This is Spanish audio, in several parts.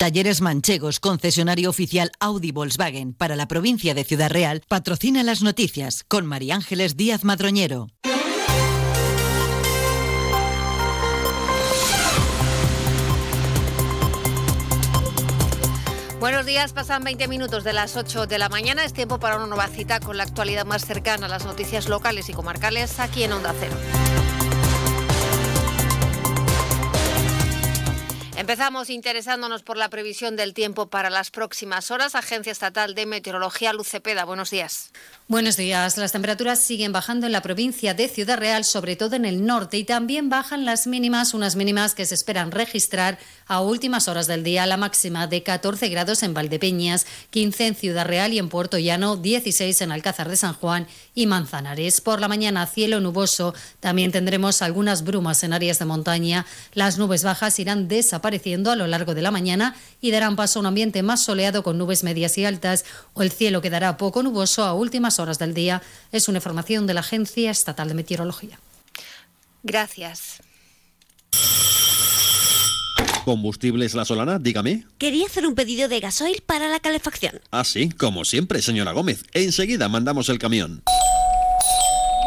Talleres Manchegos, concesionario oficial Audi Volkswagen para la provincia de Ciudad Real, patrocina las noticias con María Ángeles Díaz Madroñero. Buenos días, pasan 20 minutos de las 8 de la mañana. Es tiempo para una nueva cita con la actualidad más cercana a las noticias locales y comarcales aquí en Onda Cero. Empezamos interesándonos por la previsión del tiempo para las próximas horas. Agencia Estatal de Meteorología, Lucepeda, buenos días. Buenos días. Las temperaturas siguen bajando en la provincia de Ciudad Real, sobre todo en el norte, y también bajan las mínimas, unas mínimas que se esperan registrar a últimas horas del día. La máxima de 14 grados en Valdepeñas, 15 en Ciudad Real y en Puerto Llano, 16 en Alcázar de San Juan y Manzanares. Por la mañana, cielo nuboso. También tendremos algunas brumas en áreas de montaña. Las nubes bajas irán desapareciendo a lo largo de la mañana y darán paso a un ambiente más soleado con nubes medias y altas o el cielo quedará poco nuboso a últimas horas del día. Es una información de la Agencia Estatal de Meteorología. Gracias. ¿Combustibles La Solana? Dígame. Quería hacer un pedido de gasoil para la calefacción. Ah, sí, como siempre, señora Gómez. Enseguida mandamos el camión.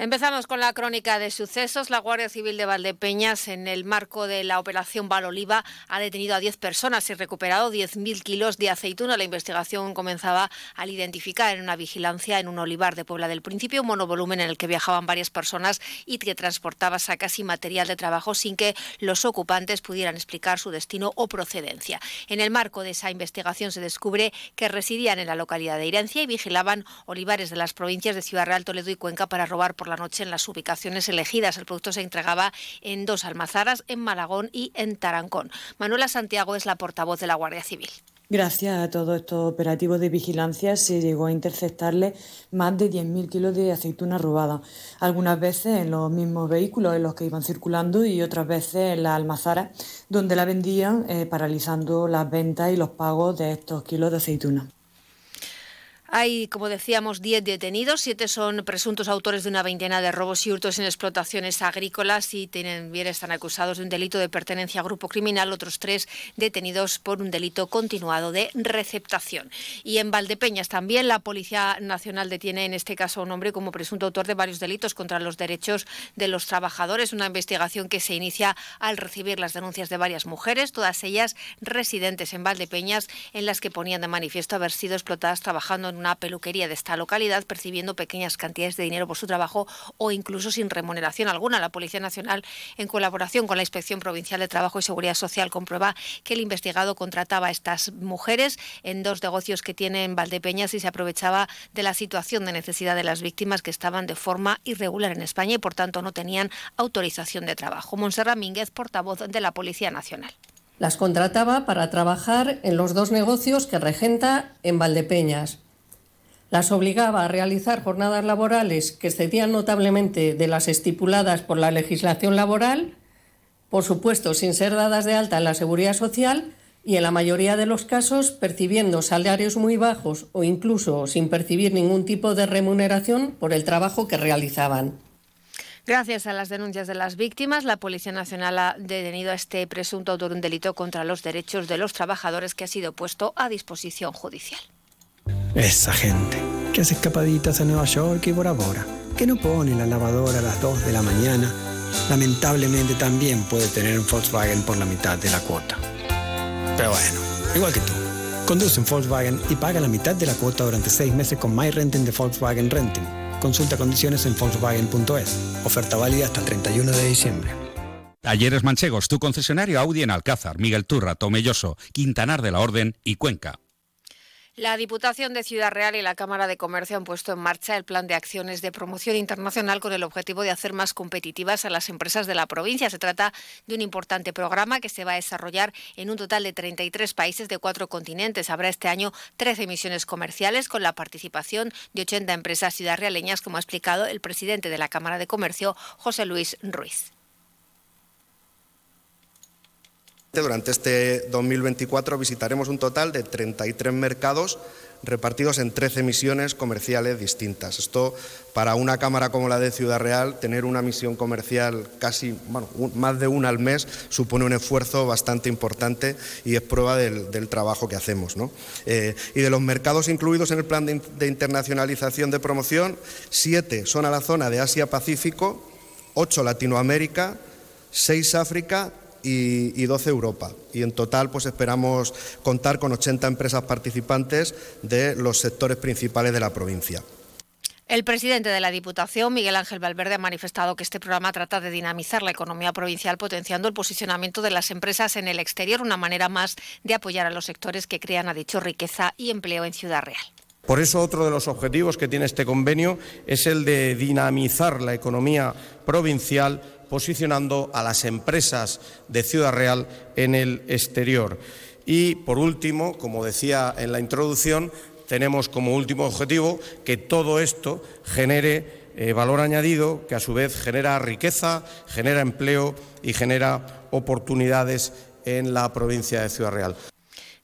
Empezamos con la crónica de sucesos. La Guardia Civil de Valdepeñas, en el marco de la operación Valoliva, ha detenido a 10 personas y recuperado 10.000 kilos de aceituna. La investigación comenzaba al identificar en una vigilancia en un olivar de Puebla del Principio un monovolumen en el que viajaban varias personas y que transportaba sacas y material de trabajo sin que los ocupantes pudieran explicar su destino o procedencia. En el marco de esa investigación se descubre que residían en la localidad de Irencia y vigilaban olivares de las provincias de Ciudad Real, Toledo y Cuenca para robar por la noche en las ubicaciones elegidas. El producto se entregaba en dos almazaras, en Malagón y en Tarancón. Manuela Santiago es la portavoz de la Guardia Civil. Gracias a todos estos operativos de vigilancia se llegó a interceptarle más de 10.000 kilos de aceituna robada, algunas veces en los mismos vehículos en los que iban circulando y otras veces en las almazaras donde la vendían, eh, paralizando las ventas y los pagos de estos kilos de aceituna. Hay, como decíamos, 10 detenidos, siete son presuntos autores de una veintena de robos y hurtos en explotaciones agrícolas y tienen, bien están acusados de un delito de pertenencia a grupo criminal, otros tres detenidos por un delito continuado de receptación. Y en Valdepeñas también la Policía Nacional detiene en este caso a un hombre como presunto autor de varios delitos contra los derechos de los trabajadores, una investigación que se inicia al recibir las denuncias de varias mujeres, todas ellas residentes en Valdepeñas, en las que ponían de manifiesto haber sido explotadas trabajando en una peluquería de esta localidad percibiendo pequeñas cantidades de dinero por su trabajo o incluso sin remuneración alguna. La Policía Nacional, en colaboración con la Inspección Provincial de Trabajo y Seguridad Social, comprueba que el investigado contrataba a estas mujeres en dos negocios que tiene en Valdepeñas y se aprovechaba de la situación de necesidad de las víctimas que estaban de forma irregular en España y por tanto no tenían autorización de trabajo. Monserrat Mínguez, portavoz de la Policía Nacional. Las contrataba para trabajar en los dos negocios que regenta en Valdepeñas, las obligaba a realizar jornadas laborales que excedían notablemente de las estipuladas por la legislación laboral, por supuesto sin ser dadas de alta en la seguridad social y en la mayoría de los casos percibiendo salarios muy bajos o incluso sin percibir ningún tipo de remuneración por el trabajo que realizaban. Gracias a las denuncias de las víctimas, la Policía Nacional ha detenido a este presunto autor de un delito contra los derechos de los trabajadores que ha sido puesto a disposición judicial. Esa gente que hace escapaditas a Nueva York y Bora Bora, que no pone la lavadora a las 2 de la mañana, lamentablemente también puede tener un Volkswagen por la mitad de la cuota. Pero bueno, igual que tú. Conduce un Volkswagen y paga la mitad de la cuota durante seis meses con MyRenting de Volkswagen Renting. Consulta condiciones en Volkswagen.es. Oferta válida hasta el 31 de diciembre. Talleres Manchegos, tu concesionario Audi en Alcázar, Miguel Turra, Tomelloso, Quintanar de la Orden y Cuenca. La Diputación de Ciudad Real y la Cámara de Comercio han puesto en marcha el plan de acciones de promoción internacional con el objetivo de hacer más competitivas a las empresas de la provincia. Se trata de un importante programa que se va a desarrollar en un total de 33 países de cuatro continentes. Habrá este año 13 misiones comerciales con la participación de 80 empresas ciudadrealeñas, como ha explicado el presidente de la Cámara de Comercio, José Luis Ruiz. Durante este 2024 visitaremos un total de 33 mercados repartidos en 13 misiones comerciales distintas. Esto, para una Cámara como la de Ciudad Real, tener una misión comercial casi, bueno, más de una al mes, supone un esfuerzo bastante importante y es prueba del, trabajo que hacemos. Eh, y de los mercados incluidos en el plan de, de internacionalización de promoción, siete son a la zona de Asia-Pacífico, ocho Latinoamérica, seis África y, 12 Europa. Y en total pues esperamos contar con 80 empresas participantes de los sectores principales de la provincia. El presidente de la Diputación, Miguel Ángel Valverde, ha manifestado que este programa trata de dinamizar la economía provincial potenciando el posicionamiento de las empresas en el exterior, una manera más de apoyar a los sectores que crean, ha dicho, riqueza y empleo en Ciudad Real. Por eso otro de los objetivos que tiene este convenio es el de dinamizar la economía provincial posicionando a las empresas de Ciudad Real en el exterior. Y, por último, como decía en la introducción, tenemos como último objetivo que todo esto genere eh, valor añadido, que a su vez genera riqueza, genera empleo y genera oportunidades en la provincia de Ciudad Real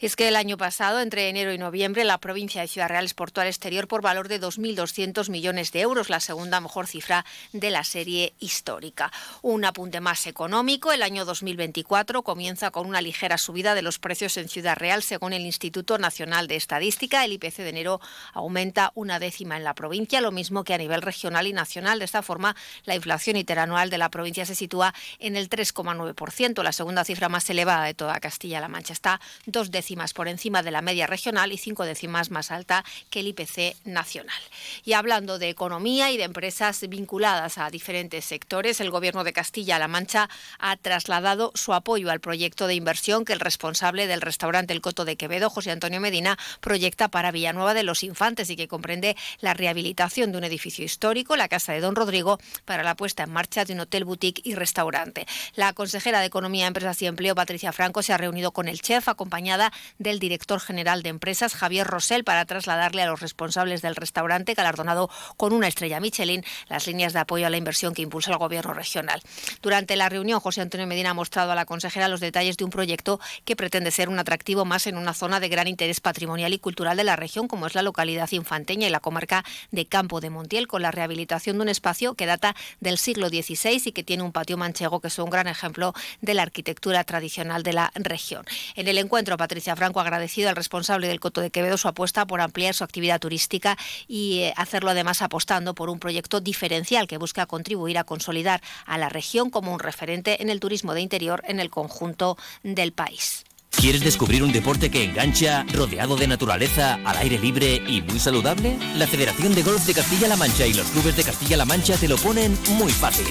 es que el año pasado, entre enero y noviembre, la provincia de Ciudad Real exportó al exterior por valor de 2.200 millones de euros, la segunda mejor cifra de la serie histórica. Un apunte más económico, el año 2024 comienza con una ligera subida de los precios en Ciudad Real, según el Instituto Nacional de Estadística. El IPC de enero aumenta una décima en la provincia, lo mismo que a nivel regional y nacional. De esta forma, la inflación interanual de la provincia se sitúa en el 3,9%, la segunda cifra más elevada de toda Castilla-La Mancha. Está dos décimas por encima de la media regional y cinco décimas más alta que el IPC nacional. Y hablando de economía y de empresas vinculadas a diferentes sectores, el Gobierno de Castilla-La Mancha ha trasladado su apoyo al proyecto de inversión que el responsable del restaurante El Coto de Quevedo, José Antonio Medina, proyecta para Villanueva de los Infantes y que comprende la rehabilitación de un edificio histórico, la Casa de Don Rodrigo, para la puesta en marcha de un hotel boutique y restaurante. La consejera de Economía, Empresas y Empleo, Patricia Franco, se ha reunido con el chef acompañada del director general de empresas, Javier Rosell, para trasladarle a los responsables del restaurante, galardonado con una estrella Michelin, las líneas de apoyo a la inversión que impulsa el gobierno regional. Durante la reunión, José Antonio Medina ha mostrado a la consejera los detalles de un proyecto que pretende ser un atractivo más en una zona de gran interés patrimonial y cultural de la región, como es la localidad infanteña y la comarca de Campo de Montiel, con la rehabilitación de un espacio que data del siglo XVI y que tiene un patio manchego que es un gran ejemplo de la arquitectura tradicional de la región. En el encuentro, Franco ha agradecido al responsable del Coto de Quevedo su apuesta por ampliar su actividad turística y eh, hacerlo además apostando por un proyecto diferencial que busca contribuir a consolidar a la región como un referente en el turismo de interior en el conjunto del país. ¿Quieres descubrir un deporte que engancha, rodeado de naturaleza, al aire libre y muy saludable? La Federación de Golf de Castilla-La Mancha y los clubes de Castilla-La Mancha te lo ponen muy fácil.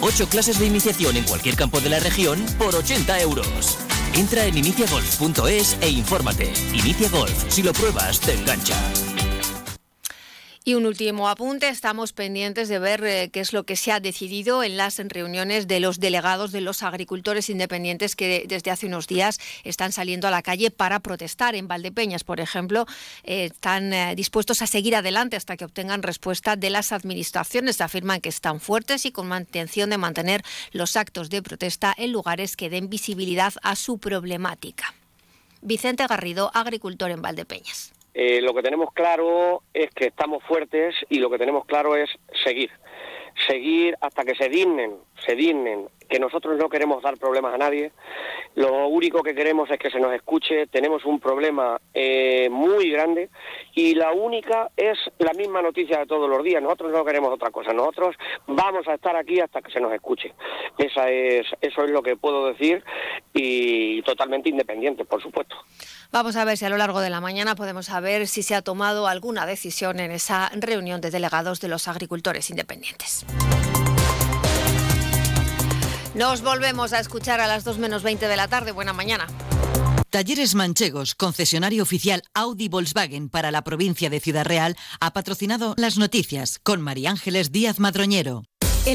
Ocho clases de iniciación en cualquier campo de la región por 80 euros. Entra en iniciagolf.es e infórmate. Inicia Golf, si lo pruebas, te engancha. Y un último apunte, estamos pendientes de ver eh, qué es lo que se ha decidido en las reuniones de los delegados de los agricultores independientes que desde hace unos días están saliendo a la calle para protestar. En Valdepeñas, por ejemplo, eh, están eh, dispuestos a seguir adelante hasta que obtengan respuesta de las administraciones. Afirman que están fuertes y con intención de mantener los actos de protesta en lugares que den visibilidad a su problemática. Vicente Garrido, agricultor en Valdepeñas. Eh, lo que tenemos claro es que estamos fuertes y lo que tenemos claro es seguir. Seguir hasta que se dignen, se dignen, que nosotros no queremos dar problemas a nadie. Lo único que queremos es que se nos escuche. Tenemos un problema eh, muy grande y la única es la misma noticia de todos los días. Nosotros no queremos otra cosa. Nosotros vamos a estar aquí hasta que se nos escuche. Esa es, eso es lo que puedo decir y totalmente independiente, por supuesto. Vamos a ver si a lo largo de la mañana podemos saber si se ha tomado alguna decisión en esa reunión de delegados de los agricultores independientes. Nos volvemos a escuchar a las 2 menos 20 de la tarde. Buena mañana. Talleres Manchegos, concesionario oficial Audi Volkswagen para la provincia de Ciudad Real, ha patrocinado las noticias con María Ángeles Díaz Madroñero.